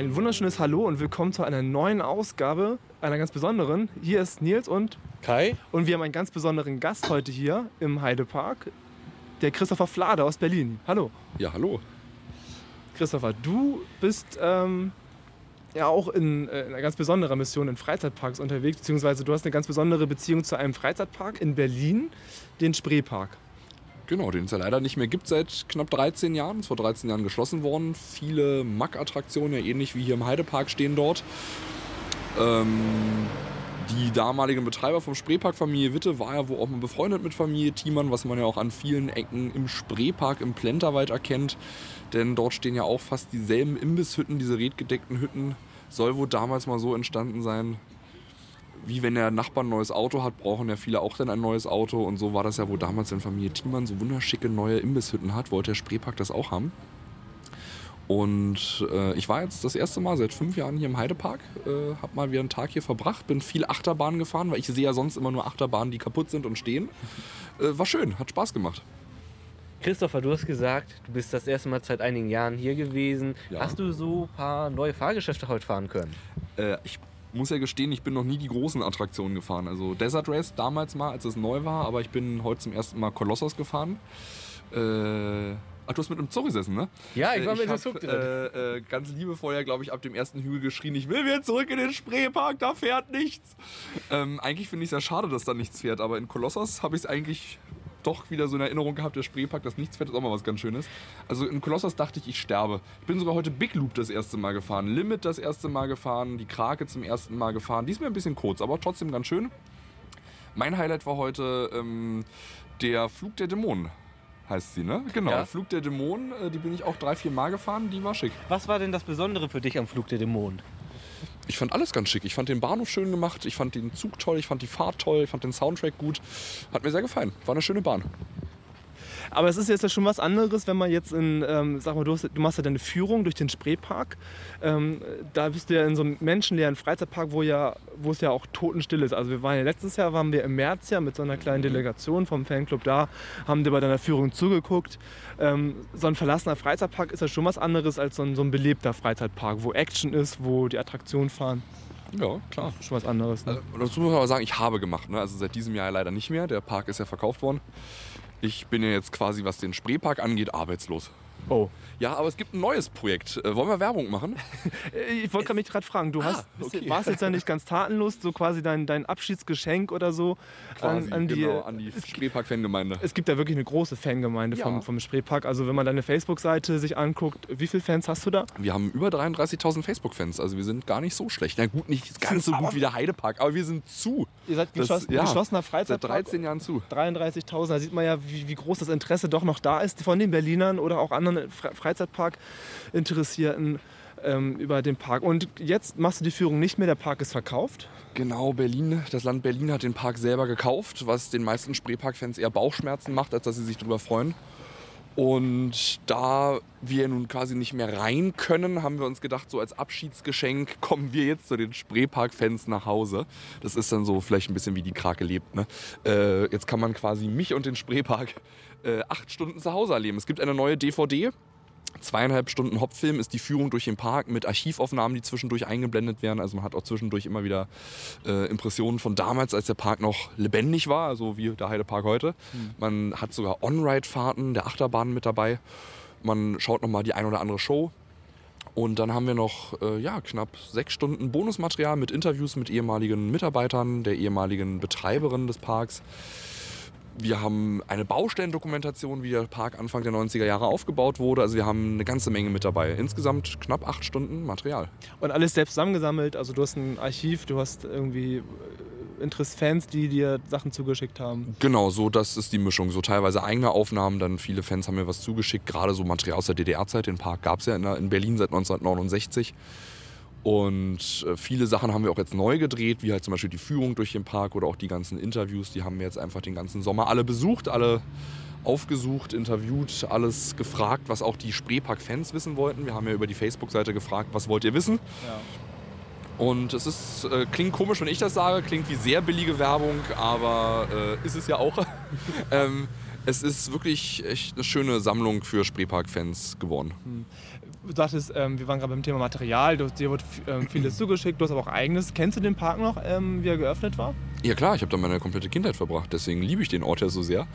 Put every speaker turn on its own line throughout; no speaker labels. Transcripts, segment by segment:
Ein wunderschönes Hallo und willkommen zu einer neuen Ausgabe, einer ganz besonderen. Hier ist Nils und
Kai.
Und wir haben einen ganz besonderen Gast heute hier im Heidepark, der Christopher Flade aus Berlin. Hallo.
Ja, hallo.
Christopher, du bist ähm, ja auch in, äh, einer ganz besonderen Mission in Freizeitparks unterwegs, beziehungsweise du hast eine ganz besondere Beziehung zu einem Freizeitpark in Berlin, den Spreepark.
Genau, den es ja leider nicht mehr gibt seit knapp 13 Jahren. Ist vor 13 Jahren geschlossen worden. Viele Mack-Attraktionen, ja ähnlich wie hier im Heidepark, stehen dort. Ähm, die damaligen Betreiber vom Spreepark Familie Witte war ja wohl auch mal befreundet mit Familie Thiemann, was man ja auch an vielen Ecken im Spreepark im Plenterwald erkennt. Denn dort stehen ja auch fast dieselben Imbisshütten, diese redgedeckten Hütten. Soll wohl damals mal so entstanden sein wie wenn der Nachbar ein neues Auto hat, brauchen ja viele auch dann ein neues Auto. Und so war das ja wohl damals, wenn Familie Thiemann so wunderschicke neue Imbisshütten hat, wollte der Spreepark das auch haben. Und äh, ich war jetzt das erste Mal seit fünf Jahren hier im Heidepark, äh, habe mal wieder einen Tag hier verbracht, bin viel Achterbahn gefahren, weil ich sehe ja sonst immer nur Achterbahnen, die kaputt sind und stehen. Äh, war schön, hat Spaß gemacht.
Christopher, du hast gesagt, du bist das erste Mal seit einigen Jahren hier gewesen. Ja. Hast du so ein paar neue Fahrgeschäfte heute fahren können?
Äh, ich muss ja gestehen, ich bin noch nie die großen Attraktionen gefahren. Also Desert Race damals mal, als es neu war, aber ich bin heute zum ersten Mal Kolossos gefahren. Äh, Ach, du hast mit einem Zug gesessen, ne?
Ja, ich war ich mit dem Zug drin.
Äh, äh, ganz liebevoll ja, glaube ich, ab dem ersten Hügel geschrien, ich will wieder zurück in den Spreepark, da fährt nichts. Ähm, eigentlich finde ich es ja schade, dass da nichts fährt, aber in Kolossos habe ich es eigentlich doch wieder so eine Erinnerung gehabt, der Spreepark, das nichts fährt, ist auch mal was ganz Schönes. Also in Kolossos dachte ich, ich sterbe. Ich bin sogar heute Big Loop das erste Mal gefahren, Limit das erste Mal gefahren, die Krake zum ersten Mal gefahren. Die ist mir ein bisschen kurz, aber trotzdem ganz schön. Mein Highlight war heute ähm, der Flug der Dämonen heißt sie, ne? Genau. Ja. Flug der Dämonen, äh, die bin ich auch drei, vier Mal gefahren, die war schick.
Was war denn das Besondere für dich am Flug der Dämonen?
Ich fand alles ganz schick. Ich fand den Bahnhof schön gemacht, ich fand den Zug toll, ich fand die Fahrt toll, ich fand den Soundtrack gut. Hat mir sehr gefallen. War eine schöne Bahn.
Aber es ist jetzt ja schon was anderes, wenn man jetzt in, ähm, sag mal, du, hast, du, machst ja deine Führung durch den Spreepark. Ähm, da bist du ja in so einem menschenleeren Freizeitpark, wo, ja, wo es ja auch totenstill ist. Also wir waren ja letztes Jahr, waren wir im März ja mit so einer kleinen Delegation vom Fanclub da, haben dir bei deiner Führung zugeguckt. Ähm, so ein verlassener Freizeitpark ist ja schon was anderes als so ein, so ein belebter Freizeitpark, wo Action ist, wo die Attraktionen fahren.
Ja, klar.
Schon was anderes. Ne?
Also, dazu muss man aber sagen, ich habe gemacht. Ne? Also seit diesem Jahr leider nicht mehr. Der Park ist ja verkauft worden. Ich bin ja jetzt quasi, was den Spreepark angeht, arbeitslos.
Oh.
Ja, aber es gibt ein neues Projekt. Äh, wollen wir Werbung machen?
ich wollte mich gerade fragen, du ah, hast, okay. warst jetzt ja nicht ganz tatenlos, so quasi dein, dein Abschiedsgeschenk oder so
quasi, an, an, die, genau, an die Spreepark-Fangemeinde.
Es gibt ja wirklich eine große Fangemeinde ja. vom, vom Spreepark. Also wenn man deine Facebook-Seite sich anguckt, wie viele Fans hast du da?
Wir haben über 33.000 Facebook-Fans, also wir sind gar nicht so schlecht. Na gut, nicht ganz so gut wie der Heidepark, aber wir sind zu.
Ihr seid das, geschlossen, ja, geschlossener Freizeitpark?
Seit 13 Jahren zu.
33.000, da sieht man ja, wie, wie groß das Interesse doch noch da ist von den Berlinern oder auch anderen Freizeitparks. Freizeitpark-Interessierten ähm, über den Park. Und jetzt machst du die Führung nicht mehr, der Park ist verkauft.
Genau, Berlin, das Land Berlin hat den Park selber gekauft, was den meisten Spreepark-Fans eher Bauchschmerzen macht, als dass sie sich darüber freuen. Und da wir nun quasi nicht mehr rein können, haben wir uns gedacht, so als Abschiedsgeschenk kommen wir jetzt zu den Spreepark-Fans nach Hause. Das ist dann so vielleicht ein bisschen wie die Krake lebt. Ne? Äh, jetzt kann man quasi mich und den Spreepark äh, acht Stunden zu Hause erleben. Es gibt eine neue DVD, zweieinhalb Stunden Hauptfilm ist die Führung durch den Park mit Archivaufnahmen, die zwischendurch eingeblendet werden. Also man hat auch zwischendurch immer wieder äh, Impressionen von damals, als der Park noch lebendig war, also wie der Heidepark heute. Mhm. Man hat sogar On-Ride-Fahrten der Achterbahnen mit dabei. Man schaut nochmal die ein oder andere Show. Und dann haben wir noch äh, ja, knapp sechs Stunden Bonusmaterial mit Interviews mit ehemaligen Mitarbeitern, der ehemaligen Betreiberin des Parks. Wir haben eine Baustellendokumentation, wie der Park Anfang der 90er Jahre aufgebaut wurde. Also wir haben eine ganze Menge mit dabei. Insgesamt knapp acht Stunden Material.
Und alles selbst zusammengesammelt. Also du hast ein Archiv, du hast irgendwie äh, Fans, die dir Sachen zugeschickt haben.
Genau, so das ist die Mischung. So teilweise eigene Aufnahmen, dann viele Fans haben mir was zugeschickt. Gerade so Material aus der DDR-Zeit. Den Park gab es ja in Berlin seit 1969. Und äh, viele Sachen haben wir auch jetzt neu gedreht, wie halt zum Beispiel die Führung durch den Park oder auch die ganzen Interviews. Die haben wir jetzt einfach den ganzen Sommer alle besucht, alle aufgesucht, interviewt, alles gefragt, was auch die Spreepark-Fans wissen wollten. Wir haben ja über die Facebook-Seite gefragt, was wollt ihr wissen? Ja. Und es ist, äh, klingt komisch, wenn ich das sage, klingt wie sehr billige Werbung, aber äh, ist es ja auch. ähm, Es ist wirklich echt eine schöne Sammlung für Spreepark-Fans geworden.
Du sagtest, ähm, wir waren gerade beim Thema Material, du, dir wird ähm, vieles zugeschickt, du hast aber auch eigenes. Kennst du den Park noch, ähm, wie er geöffnet war?
Ja klar, ich habe da meine komplette Kindheit verbracht, deswegen liebe ich den Ort ja so sehr.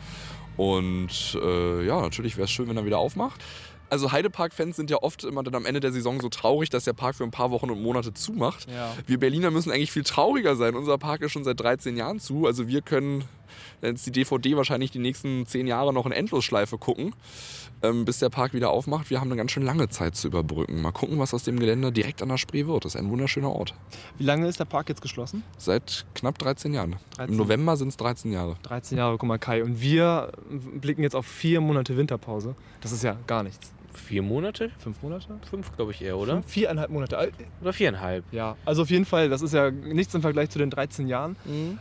Und äh, ja, natürlich wäre es schön, wenn er wieder aufmacht. Also Heidepark-Fans sind ja oft immer dann am Ende der Saison so traurig, dass der Park für ein paar Wochen und Monate zumacht.
Ja.
Wir Berliner müssen eigentlich viel trauriger sein. Unser Park ist schon seit 13 Jahren zu. Also wir können jetzt die DVD wahrscheinlich die nächsten 10 Jahre noch in Endlosschleife gucken, ähm, bis der Park wieder aufmacht. Wir haben eine ganz schön lange Zeit zu überbrücken. Mal gucken, was aus dem Gelände direkt an der Spree wird. Das ist ein wunderschöner Ort.
Wie lange ist der Park jetzt geschlossen?
Seit knapp 13 Jahren.
13.
Im November sind es 13 Jahre.
13 Jahre, guck mal Kai. Und wir blicken jetzt auf vier Monate Winterpause. Das ist ja gar nichts.
Vier Monate?
Fünf Monate?
Fünf, glaube ich eher, oder?
Fünf, viereinhalb Monate. Äh,
Oder viereinhalb.
Ja, also auf jeden Fall, das ist ja nichts im Vergleich zu den 13 Jahren,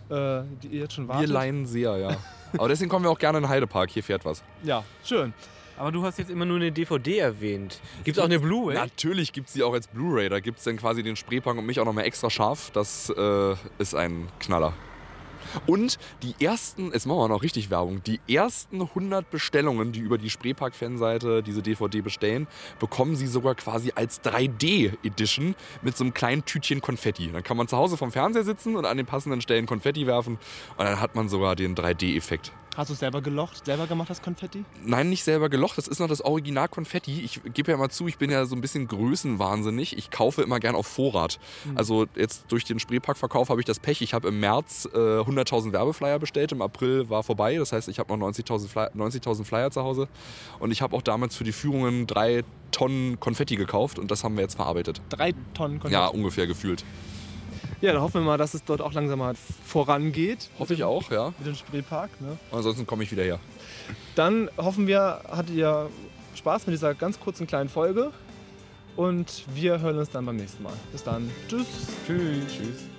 äh, die ihr jetzt schon
Wir
wartet.
leihen sehr, ja. Aber deswegen kommen wir auch gerne in den Heidepark. Hier fährt was.
Ja, schön.
Aber du hast jetzt immer nur eine DVD erwähnt. Gibt es auch eine Blu-ray?
Natürlich gibt es die auch als Blu-ray. Da gibt es dann quasi den Spreepark und mich auch nochmal extra scharf. Das äh, ist ein Knaller. Und die ersten, jetzt machen wir noch richtig Werbung, die ersten 100 Bestellungen, die über die Spreepark-Fanseite diese DVD bestellen, bekommen sie sogar quasi als 3D-Edition mit so einem kleinen Tütchen Konfetti. Dann kann man zu Hause vom Fernseher sitzen und an den passenden Stellen Konfetti werfen und dann hat man sogar den 3D-Effekt.
Hast du es selber gelocht, selber gemacht, das Konfetti?
Nein, nicht selber gelocht. Das ist noch das Original Konfetti. Ich gebe ja mal zu, ich bin ja so ein bisschen größenwahnsinnig. Ich kaufe immer gern auf Vorrat. Also jetzt durch den Spreepark-Verkauf habe ich das Pech. Ich habe im März äh, 100.000 Werbeflyer bestellt. Im April war vorbei. Das heißt, ich habe noch 90.000 Flyer, 90 Flyer zu Hause. Und ich habe auch damals für die Führungen drei Tonnen Konfetti gekauft. Und das haben wir jetzt verarbeitet.
Drei Tonnen Konfetti.
Ja, ungefähr gefühlt.
Ja, dann hoffen wir mal, dass es dort auch langsam mal vorangeht.
Hoffe ich auch, ja.
Mit dem Spreepark. Ne?
Ansonsten komme ich wieder her.
Dann hoffen wir, hattet ihr Spaß mit dieser ganz kurzen kleinen Folge. Und wir hören uns dann beim nächsten Mal. Bis dann. Tschüss.
Tschüss. Tschüss.